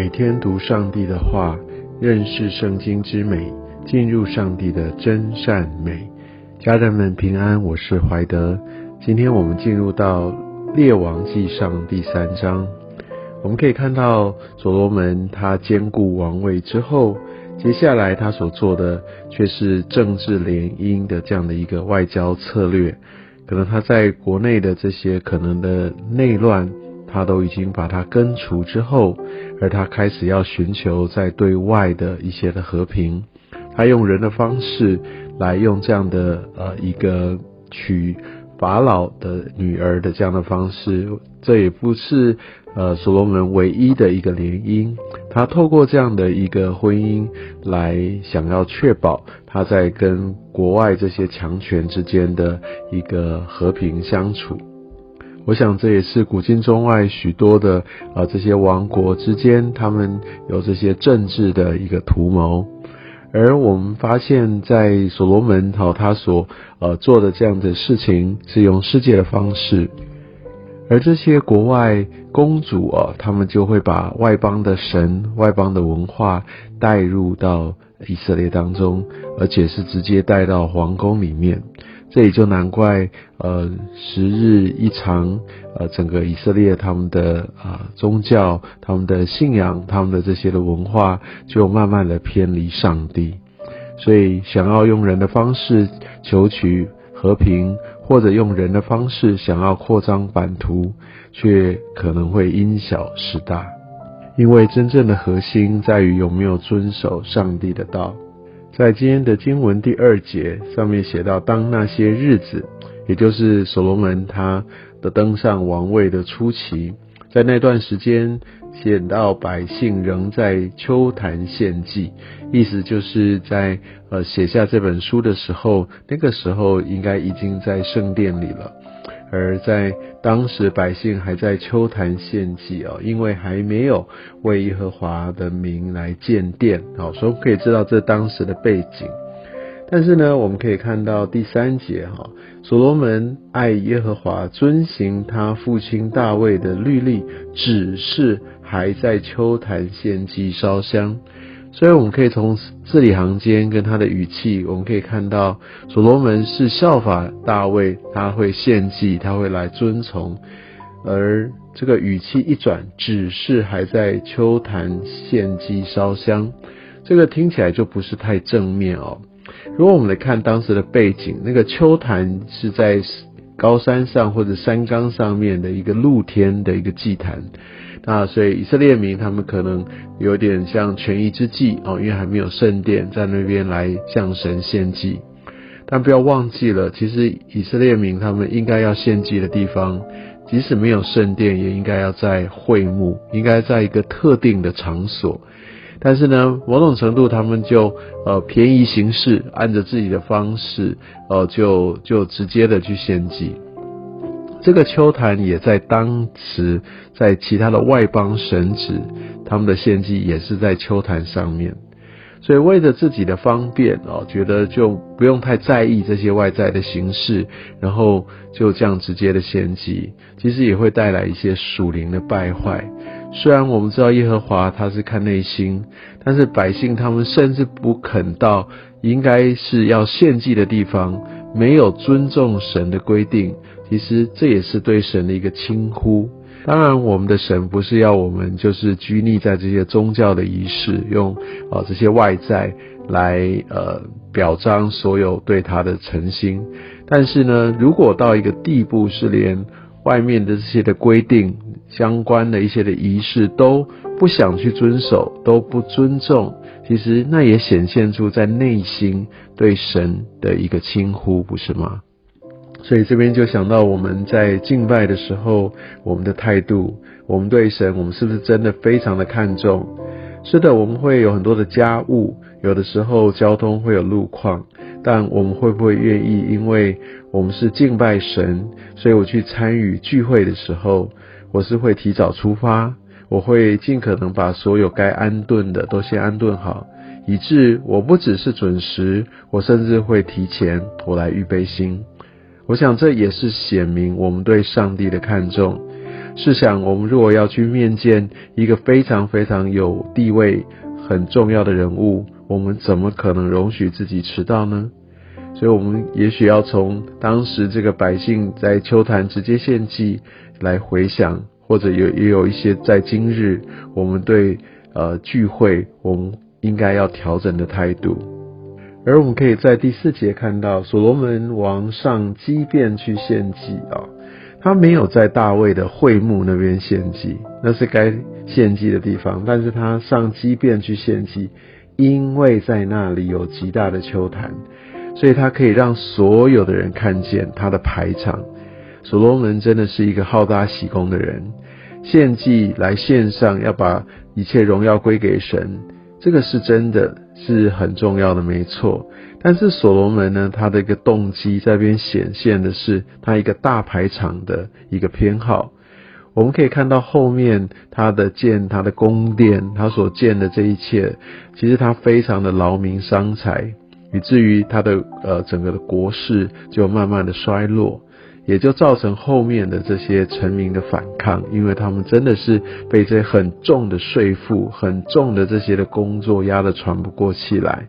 每天读上帝的话，认识圣经之美，进入上帝的真善美。家人们平安，我是怀德。今天我们进入到列王记上第三章，我们可以看到所罗门他兼顾王位之后，接下来他所做的却是政治联姻的这样的一个外交策略。可能他在国内的这些可能的内乱。他都已经把它根除之后，而他开始要寻求在对外的一些的和平。他用人的方式来用这样的呃一个娶法老的女儿的这样的方式，这也不是呃所罗门唯一的一个联姻。他透过这样的一个婚姻来想要确保他在跟国外这些强权之间的一个和平相处。我想这也是古今中外许多的啊这些王国之间，他们有这些政治的一个图谋。而我们发现，在所罗门哈他所呃做的这样的事情，是用世界的方式。而这些国外公主啊，他们就会把外邦的神、外邦的文化带入到以色列当中，而且是直接带到皇宫里面。这也就难怪，呃，时日一长，呃，整个以色列他们的啊宗教、他们的信仰、他们的这些的文化，就慢慢的偏离上帝。所以，想要用人的方式求取和平，或者用人的方式想要扩张版图，却可能会因小失大。因为真正的核心在于有没有遵守上帝的道。在今天的经文第二节上面写到，当那些日子，也就是所罗门他的登上王位的初期，在那段时间，写到百姓仍在秋坛献祭，意思就是在呃写下这本书的时候，那个时候应该已经在圣殿里了。而在当时，百姓还在秋坛献祭哦，因为还没有为耶和华的名来建殿哦，所以可以知道这当时的背景。但是呢，我们可以看到第三节哈，所罗门爱耶和华，遵行他父亲大卫的律例，只是还在秋坛献祭烧香。所以我们可以从字里行间跟他的语气，我们可以看到所罗门是效法大卫，他会献祭，他会来遵从。而这个语气一转，只是还在秋坛献祭烧香，这个听起来就不是太正面哦。如果我们来看当时的背景，那个秋坛是在高山上或者山冈上面的一个露天的一个祭坛。那所以以色列民他们可能有点像权宜之计哦，因为还没有圣殿在那边来向神献祭。但不要忘记了，其实以色列民他们应该要献祭的地方，即使没有圣殿，也应该要在会幕，应该在一个特定的场所。但是呢，某种程度他们就呃便宜行事，按着自己的方式，呃就就直接的去献祭。这个秋坛也在当时，在其他的外邦神职，他们的献祭也是在秋坛上面，所以为了自己的方便哦，觉得就不用太在意这些外在的形式，然后就这样直接的献祭，其实也会带来一些属灵的败坏。虽然我们知道耶和华他是看内心，但是百姓他们甚至不肯到应该是要献祭的地方，没有尊重神的规定。其实这也是对神的一个轻忽。当然，我们的神不是要我们就是拘泥在这些宗教的仪式，用啊这些外在来呃表彰所有对他的诚心。但是呢，如果到一个地步是连外面的这些的规定、相关的一些的仪式都不想去遵守，都不尊重，其实那也显现出在内心对神的一个轻忽，不是吗？所以这边就想到我们在敬拜的时候，我们的态度，我们对神，我们是不是真的非常的看重？是的，我们会有很多的家务，有的时候交通会有路况，但我们会不会愿意？因为我们是敬拜神，所以我去参与聚会的时候，我是会提早出发，我会尽可能把所有该安顿的都先安顿好，以致我不只是准时，我甚至会提前我来预备心。我想这也是显明我们对上帝的看重。试想，我们如果要去面见一个非常非常有地位、很重要的人物，我们怎么可能容许自己迟到呢？所以，我们也许要从当时这个百姓在秋坛直接献祭来回想，或者有也有一些在今日我们对呃聚会，我们应该要调整的态度。而我们可以在第四节看到，所罗门王上基变去献祭啊，他没有在大卫的会幕那边献祭，那是该献祭的地方，但是他上基变去献祭，因为在那里有极大的秋坛。所以他可以让所有的人看见他的排场。所罗门真的是一个好大喜功的人，献祭来献上，要把一切荣耀归给神，这个是真的是很重要的，没错。但是所罗门呢，他的一个动机在边显现的是他一个大排场的一个偏好。我们可以看到后面他的建他的宫殿，他所建的这一切，其实他非常的劳民伤财。以至于他的呃整个的国势就慢慢的衰落，也就造成后面的这些臣民的反抗，因为他们真的是被这很重的税负、很重的这些的工作压得喘不过气来。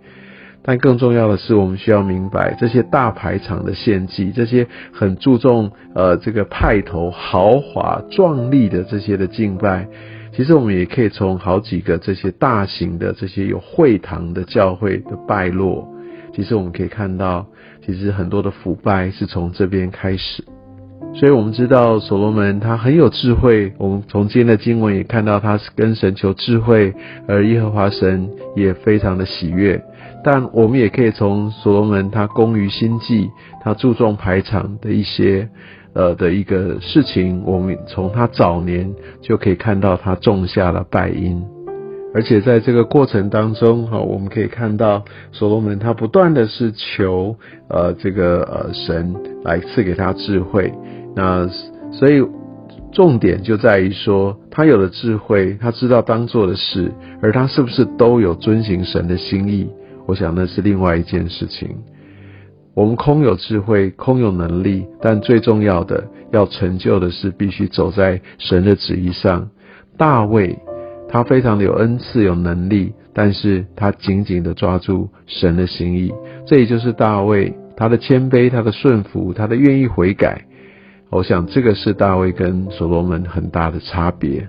但更重要的是，我们需要明白，这些大排场的献祭，这些很注重呃这个派头、豪华、壮丽的这些的敬拜，其实我们也可以从好几个这些大型的这些有会堂的教会的败落。其实我们可以看到，其实很多的腐败是从这边开始。所以我们知道所罗门他很有智慧。我们从今天的经文也看到，他是跟神求智慧，而耶和华神也非常的喜悦。但我们也可以从所罗门他工于心计，他注重排场的一些呃的一个事情，我们从他早年就可以看到他种下了败因。而且在这个过程当中，哈，我们可以看到所罗门他不断的是求呃这个呃神来赐给他智慧，那所以重点就在于说他有了智慧，他知道当做的事，而他是不是都有遵行神的心意？我想那是另外一件事情。我们空有智慧，空有能力，但最重要的要成就的是必须走在神的旨意上。大卫。他非常的有恩赐、有能力，但是他紧紧的抓住神的心意。这也就是大卫他的谦卑、他的顺服、他的愿意悔改。我想这个是大卫跟所罗门很大的差别。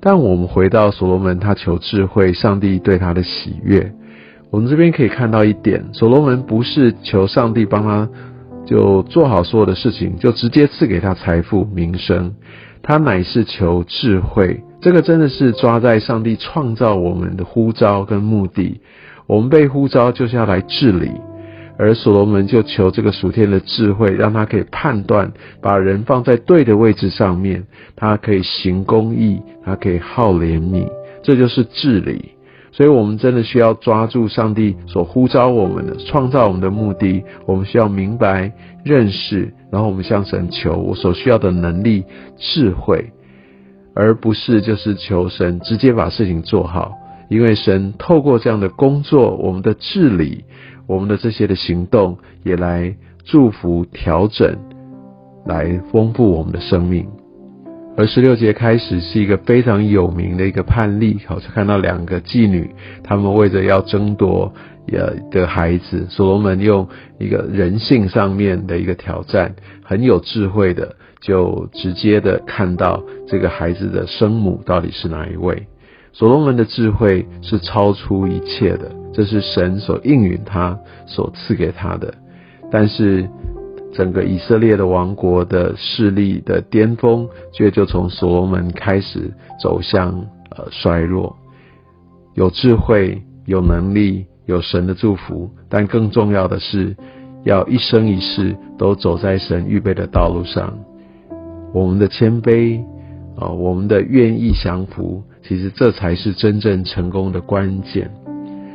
但我们回到所罗门，他求智慧，上帝对他的喜悦。我们这边可以看到一点，所罗门不是求上帝帮他就做好所有的事情，就直接赐给他财富、名声，他乃是求智慧。这个真的是抓在上帝创造我们的呼召跟目的。我们被呼召就是要来治理，而所罗门就求这个属天的智慧，让他可以判断，把人放在对的位置上面，他可以行公义，他可以好怜悯，这就是治理。所以，我们真的需要抓住上帝所呼召我们的、创造我们的目的。我们需要明白、认识，然后我们向神求我所需要的能力、智慧。而不是就是求神直接把事情做好，因为神透过这样的工作，我们的治理，我们的这些的行动，也来祝福调整，来丰富我们的生命。而十六节开始是一个非常有名的一个判例，好像看到两个妓女，他们为着要争夺呃的孩子，所罗门用一个人性上面的一个挑战，很有智慧的。就直接的看到这个孩子的生母到底是哪一位。所罗门的智慧是超出一切的，这是神所应允他所赐给他的。但是整个以色列的王国的势力的巅峰，却就从所罗门开始走向呃衰落。有智慧、有能力、有神的祝福，但更重要的是，要一生一世都走在神预备的道路上。我们的谦卑啊，我们的愿意降服，其实这才是真正成功的关键。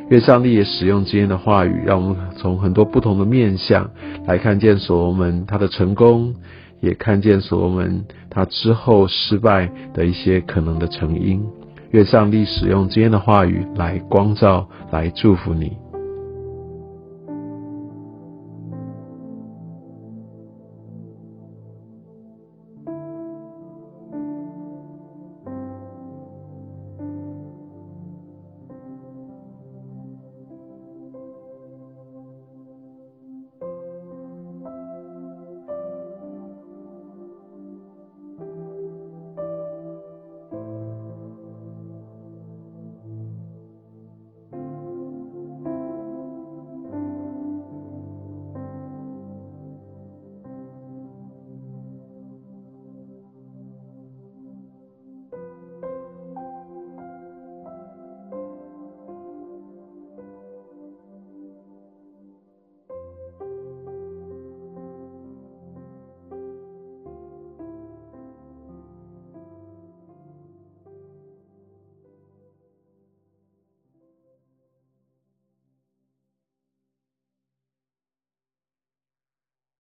愿上帝也使用今天的话语，让我们从很多不同的面相来看见所罗门他的成功，也看见所罗门他之后失败的一些可能的成因。愿上帝使用今天的话语来光照，来祝福你。